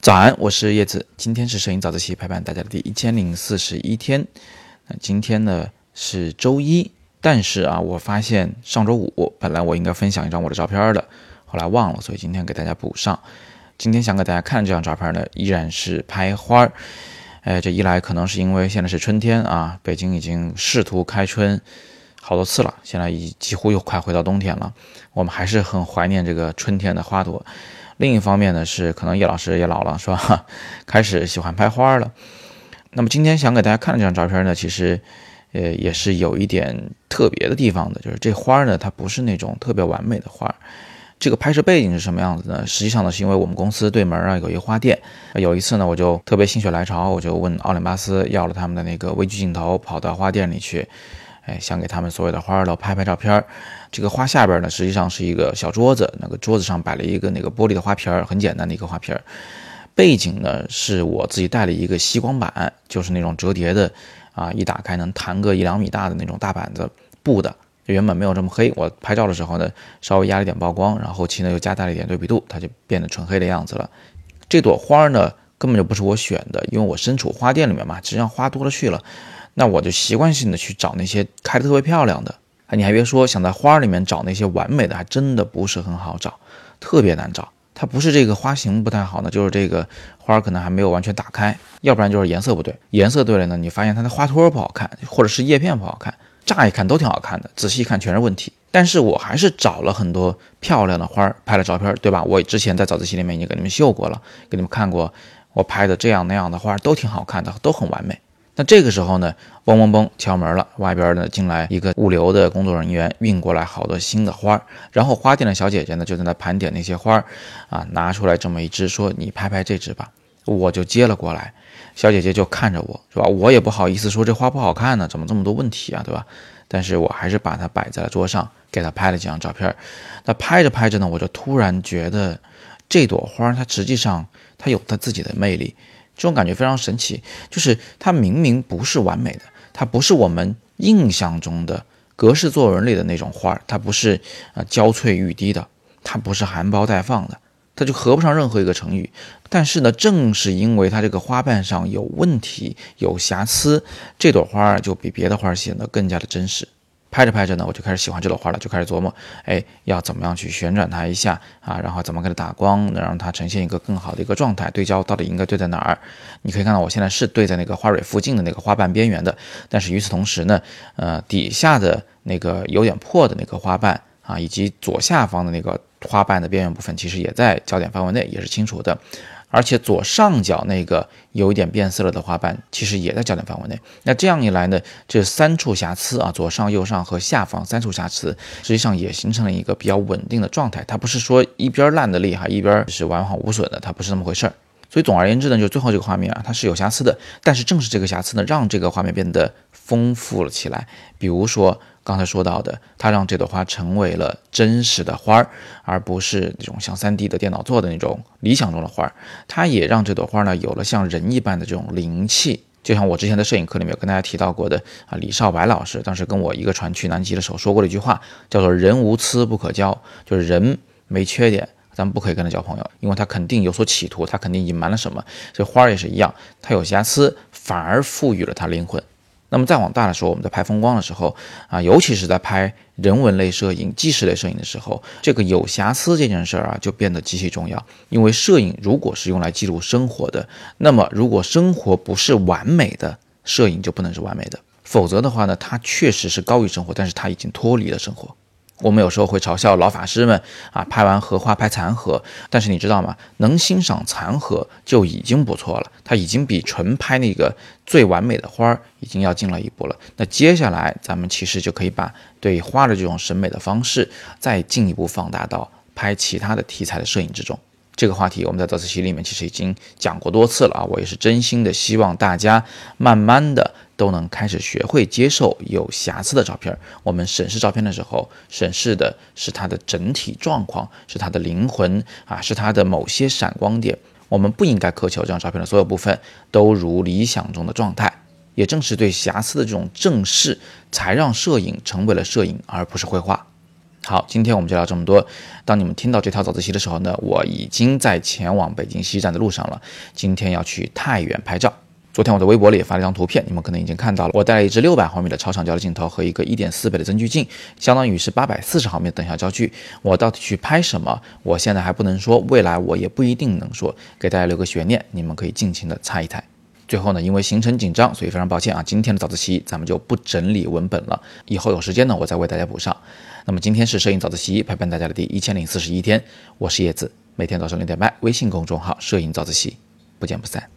早安，我是叶子。今天是摄影早自习陪伴大家的第一千零四十一天。那今天呢是周一，但是啊，我发现上周五本来我应该分享一张我的照片的，后来忘了，所以今天给大家补上。今天想给大家看这张照片呢，依然是拍花儿。哎，这一来可能是因为现在是春天啊，北京已经试图开春好多次了，现在已几乎又快回到冬天了，我们还是很怀念这个春天的花朵。另一方面呢，是可能叶老师也老了，是吧？开始喜欢拍花了。那么今天想给大家看的这张照片呢，其实，呃，也是有一点特别的地方的，就是这花呢，它不是那种特别完美的花。这个拍摄背景是什么样子呢？实际上呢，是因为我们公司对门啊有一个花店，有一次呢，我就特别心血来潮，我就问奥林巴斯要了他们的那个微距镜头，跑到花店里去。哎，想给他们所有的花儿都拍拍照片。这个花下边呢，实际上是一个小桌子，那个桌子上摆了一个那个玻璃的花瓶，很简单的一个花瓶。背景呢，是我自己带了一个吸光板，就是那种折叠的，啊，一打开能弹个一两米大的那种大板子，布的。原本没有这么黑，我拍照的时候呢，稍微压了一点曝光，然后后期呢又加大了一点对比度，它就变得纯黑的样子了。这朵花呢，根本就不是我选的，因为我身处花店里面嘛，实际上花多了去了。那我就习惯性的去找那些开的特别漂亮的啊！你还别说，想在花里面找那些完美的，还真的不是很好找，特别难找。它不是这个花型不太好呢，就是这个花可能还没有完全打开，要不然就是颜色不对。颜色对了呢，你发现它的花托不好看，或者是叶片不好看，乍一看都挺好看的，仔细一看全是问题。但是我还是找了很多漂亮的花拍了照片，对吧？我之前在早自习里面已经给你们秀过了，给你们看过，我拍的这样那样的花都挺好看的，都很完美。那这个时候呢，嘣嘣嘣敲门了，外边呢进来一个物流的工作人员，运过来好多新的花儿，然后花店的小姐姐呢就在那盘点那些花儿，啊，拿出来这么一支，说你拍拍这支吧，我就接了过来，小姐姐就看着我，是吧？我也不好意思说这花不好看呢，怎么这么多问题啊，对吧？但是我还是把它摆在了桌上，给她拍了几张照片。那拍着拍着呢，我就突然觉得这朵花它实际上它有它自己的魅力。这种感觉非常神奇，就是它明明不是完美的，它不是我们印象中的格式作文里的那种花它不是啊娇翠欲滴的，它不是含苞待放的，它就合不上任何一个成语。但是呢，正是因为它这个花瓣上有问题、有瑕疵，这朵花就比别的花显得更加的真实。拍着拍着呢，我就开始喜欢这朵花了，就开始琢磨，哎，要怎么样去旋转它一下啊，然后怎么给它打光，能让它呈现一个更好的一个状态。对焦到底应该对在哪儿？你可以看到，我现在是对在那个花蕊附近的那个花瓣边缘的，但是与此同时呢，呃，底下的那个有点破的那个花瓣啊，以及左下方的那个花瓣的边缘部分，其实也在焦点范围内，也是清楚的。而且左上角那个有一点变色了的花瓣，其实也在焦点范围内。那这样一来呢，这三处瑕疵啊，左上、右上和下方三处瑕疵，实际上也形成了一个比较稳定的状态。它不是说一边烂的厉害，一边是完好无损的，它不是那么回事儿。所以总而言之呢，就最后这个画面啊，它是有瑕疵的。但是正是这个瑕疵呢，让这个画面变得丰富了起来。比如说。刚才说到的，它让这朵花成为了真实的花儿，而不是那种像 3D 的电脑做的那种理想中的花儿。它也让这朵花呢有了像人一般的这种灵气。就像我之前的摄影课里面有跟大家提到过的啊，李少白老师当时跟我一个船去南极的时候说过的一句话，叫做“人无疵不可交”，就是人没缺点，咱们不可以跟他交朋友，因为他肯定有所企图，他肯定隐瞒了什么。这花儿也是一样，它有瑕疵，反而赋予了它灵魂。那么再往大的说，我们在拍风光的时候啊，尤其是在拍人文类摄影、纪实类摄影的时候，这个有瑕疵这件事儿啊，就变得极其重要。因为摄影如果是用来记录生活的，那么如果生活不是完美的，摄影就不能是完美的。否则的话呢，它确实是高于生活，但是它已经脱离了生活。我们有时候会嘲笑老法师们啊，拍完荷花拍残荷，但是你知道吗？能欣赏残荷就已经不错了，它已经比纯拍那个最完美的花儿已经要进了一步了。那接下来咱们其实就可以把对花的这种审美的方式再进一步放大到拍其他的题材的摄影之中。这个话题我们在早自习里面其实已经讲过多次了啊，我也是真心的希望大家慢慢的都能开始学会接受有瑕疵的照片。我们审视照片的时候，审视的是它的整体状况，是它的灵魂啊，是它的某些闪光点。我们不应该苛求这张照片的所有部分都如理想中的状态。也正是对瑕疵的这种正视，才让摄影成为了摄影，而不是绘画。好，今天我们就聊这么多。当你们听到这条早自习的时候呢，我已经在前往北京西站的路上了。今天要去太原拍照。昨天我在微博里也发了一张图片，你们可能已经看到了。我带了一支六百毫米的超长焦的镜头和一个一点四倍的增距镜，相当于是八百四十毫米的等效焦距。我到底去拍什么？我现在还不能说，未来我也不一定能说，给大家留个悬念，你们可以尽情的猜一猜。最后呢，因为行程紧张，所以非常抱歉啊，今天的早自习咱们就不整理文本了，以后有时间呢，我再为大家补上。那么今天是摄影早自习陪伴大家的第一千零四十一天，我是叶子，每天早上六点半，微信公众号“摄影早自习”，不见不散。